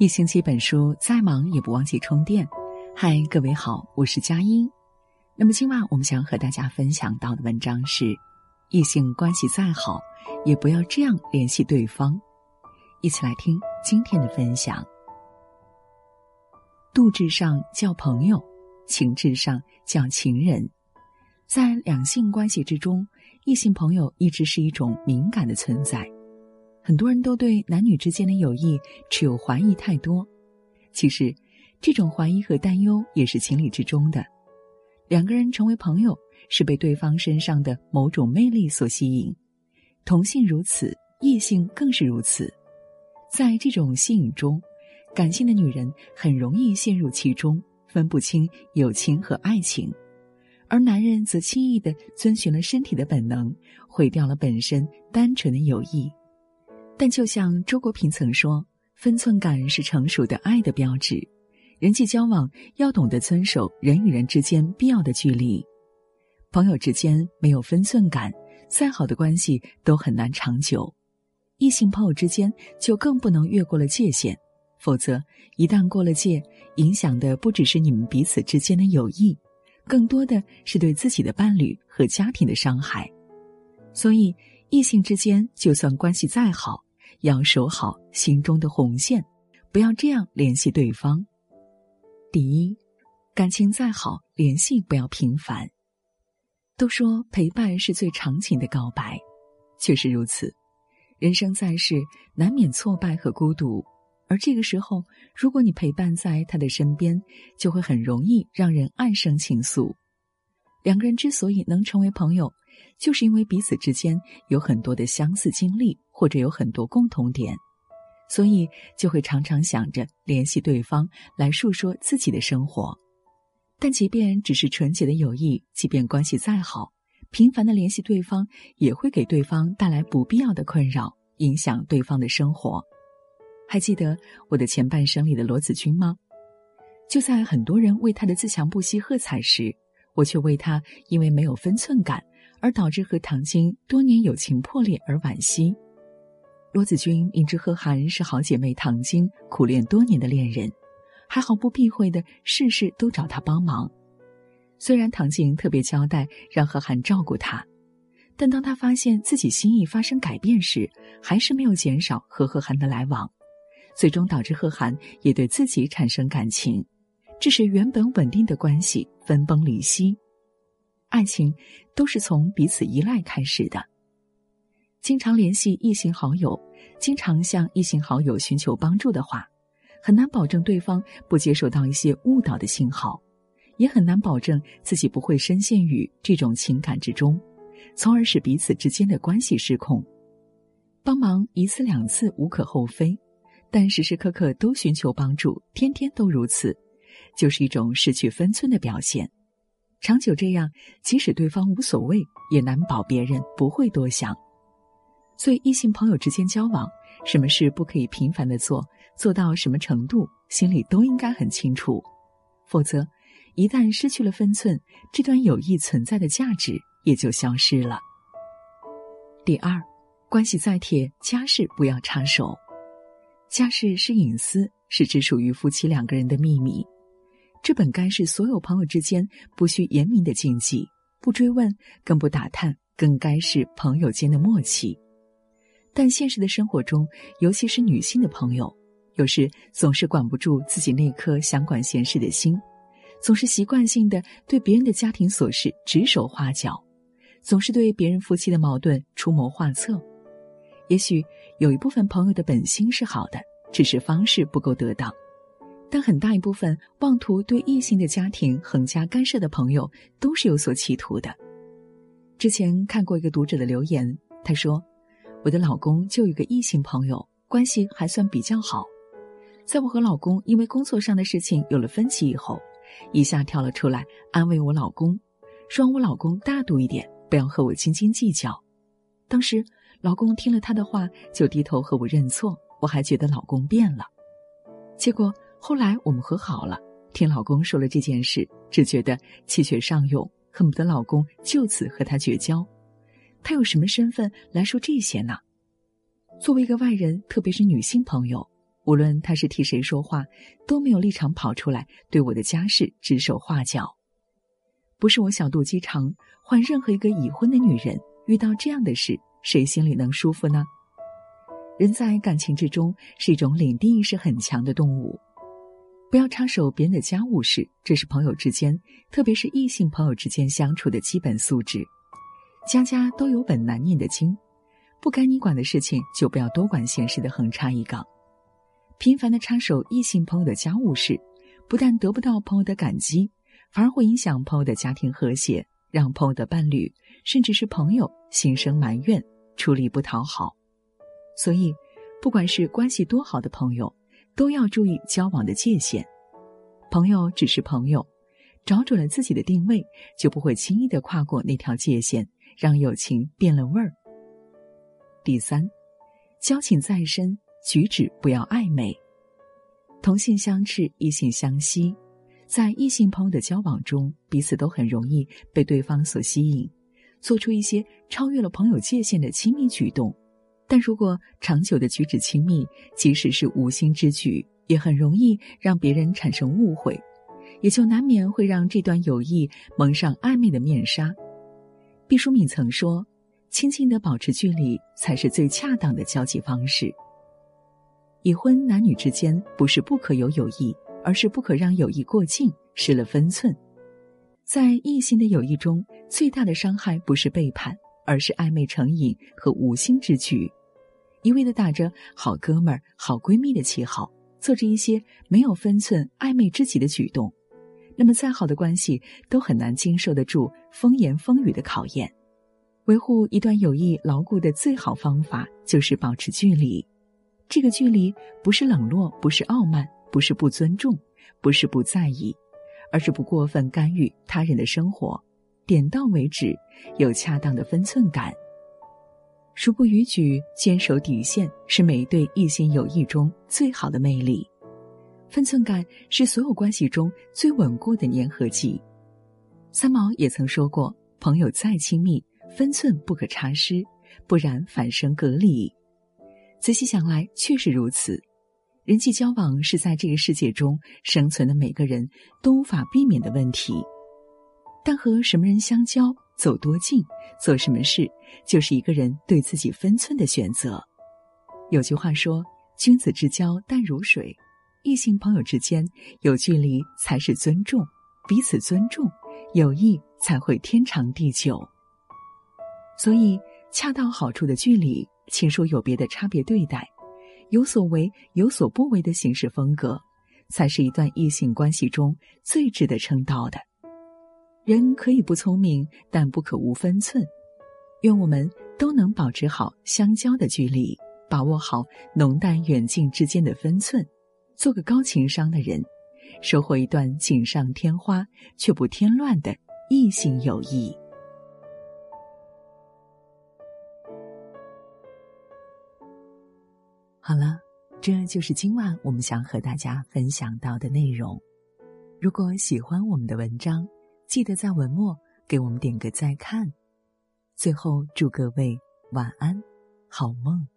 一星期本书，再忙也不忘记充电。嗨，各位好，我是佳音。那么今晚我们想和大家分享到的文章是：异性关系再好，也不要这样联系对方。一起来听今天的分享。度至上叫朋友，情至上叫情人。在两性关系之中，异性朋友一直是一种敏感的存在。很多人都对男女之间的友谊持有怀疑太多，其实，这种怀疑和担忧也是情理之中的。两个人成为朋友，是被对方身上的某种魅力所吸引，同性如此，异性更是如此。在这种吸引中，感性的女人很容易陷入其中，分不清友情和爱情；而男人则轻易的遵循了身体的本能，毁掉了本身单纯的友谊。但就像周国平曾说：“分寸感是成熟的爱的标志。人际交往要懂得遵守人与人之间必要的距离。朋友之间没有分寸感，再好的关系都很难长久。异性朋友之间就更不能越过了界限，否则一旦过了界，影响的不只是你们彼此之间的友谊，更多的是对自己的伴侣和家庭的伤害。所以，异性之间就算关系再好，要守好心中的红线，不要这样联系对方。第一，感情再好，联系不要频繁。都说陪伴是最长情的告白，确实如此。人生在世，难免挫败和孤独，而这个时候，如果你陪伴在他的身边，就会很容易让人暗生情愫。两个人之所以能成为朋友，就是因为彼此之间有很多的相似经历。或者有很多共同点，所以就会常常想着联系对方来述说自己的生活。但即便只是纯洁的友谊，即便关系再好，频繁的联系对方也会给对方带来不必要的困扰，影响对方的生活。还记得我的前半生里的罗子君吗？就在很多人为他的自强不息喝彩时，我却为他因为没有分寸感而导致和唐晶多年友情破裂而惋惜。罗子君明知贺涵是好姐妹唐晶苦恋多年的恋人，还毫不避讳的事事都找他帮忙。虽然唐晶特别交代让贺涵照顾她，但当他发现自己心意发生改变时，还是没有减少和贺涵的来往，最终导致贺涵也对自己产生感情，致使原本稳定的关系分崩离析。爱情都是从彼此依赖开始的。经常联系异性好友，经常向异性好友寻求帮助的话，很难保证对方不接受到一些误导的信号，也很难保证自己不会深陷于这种情感之中，从而使彼此之间的关系失控。帮忙一次两次无可厚非，但时时刻刻都寻求帮助，天天都如此，就是一种失去分寸的表现。长久这样，即使对方无所谓，也难保别人不会多想。所以，异性朋友之间交往，什么事不可以频繁的做，做到什么程度，心里都应该很清楚。否则，一旦失去了分寸，这段友谊存在的价值也就消失了。第二，关系再铁，家事不要插手。家事是隐私，是只属于夫妻两个人的秘密，这本该是所有朋友之间不需言明的禁忌，不追问，更不打探，更该是朋友间的默契。但现实的生活中，尤其是女性的朋友，有时总是管不住自己那颗想管闲事的心，总是习惯性的对别人的家庭琐事指手画脚，总是对别人夫妻的矛盾出谋划策。也许有一部分朋友的本心是好的，只是方式不够得当；但很大一部分妄图对异性的家庭横加干涉的朋友，都是有所企图的。之前看过一个读者的留言，他说。我的老公就有个异性朋友，关系还算比较好。在我和老公因为工作上的事情有了分歧以后，一下跳了出来安慰我老公，说我老公大度一点，不要和我斤斤计较。当时老公听了他的话，就低头和我认错，我还觉得老公变了。结果后来我们和好了，听老公说了这件事，只觉得气血上涌，恨不得老公就此和他绝交。他有什么身份来说这些呢？作为一个外人，特别是女性朋友，无论他是替谁说话，都没有立场跑出来对我的家事指手画脚。不是我小肚鸡肠，换任何一个已婚的女人遇到这样的事，谁心里能舒服呢？人在感情之中是一种领地意识很强的动物，不要插手别人的家务事，这是朋友之间，特别是异性朋友之间相处的基本素质。家家都有本难念的经，不该你管的事情就不要多管闲事的横插一杠。频繁的插手异性朋友的家务事，不但得不到朋友的感激，反而会影响朋友的家庭和谐，让朋友的伴侣甚至是朋友心生埋怨，处理不讨好。所以，不管是关系多好的朋友，都要注意交往的界限。朋友只是朋友，找准了自己的定位，就不会轻易的跨过那条界限，让友情变了味儿。第三，交情再深。举止不要暧昧，同性相斥，异性相吸，在异性朋友的交往中，彼此都很容易被对方所吸引，做出一些超越了朋友界限的亲密举动。但如果长久的举止亲密，即使是无心之举，也很容易让别人产生误会，也就难免会让这段友谊蒙上暧昧的面纱。毕淑敏曾说：“亲近的保持距离，才是最恰当的交际方式。”已婚男女之间不是不可有友谊，而是不可让友谊过境，失了分寸。在异性的友谊中，最大的伤害不是背叛，而是暧昧成瘾和无心之举，一味的打着好哥们儿、好闺蜜的旗号，做着一些没有分寸、暧昧知己的举动。那么，再好的关系都很难经受得住风言风语的考验。维护一段友谊牢固的最好方法，就是保持距离。这个距离不是冷落，不是傲慢，不是不尊重，不是不在意，而是不过分干预他人的生活，点到为止，有恰当的分寸感。熟不逾矩，坚守底线，是每一对异性友谊中最好的魅力。分寸感是所有关系中最稳固的粘合剂。三毛也曾说过：“朋友再亲密，分寸不可差失，不然反生隔离。”仔细想来，确实如此。人际交往是在这个世界中生存的每个人都无法避免的问题。但和什么人相交、走多近、做什么事，就是一个人对自己分寸的选择。有句话说：“君子之交淡如水，异性朋友之间有距离才是尊重，彼此尊重，友谊才会天长地久。”所以，恰到好处的距离。亲疏有别的差别对待，有所为有所不为的行事风格，才是一段异性关系中最值得称道的。人可以不聪明，但不可无分寸。愿我们都能保持好相交的距离，把握好浓淡远近之间的分寸，做个高情商的人，收获一段锦上添花却不添乱的异性友谊。好了，这就是今晚我们想和大家分享到的内容。如果喜欢我们的文章，记得在文末给我们点个再看。最后，祝各位晚安，好梦。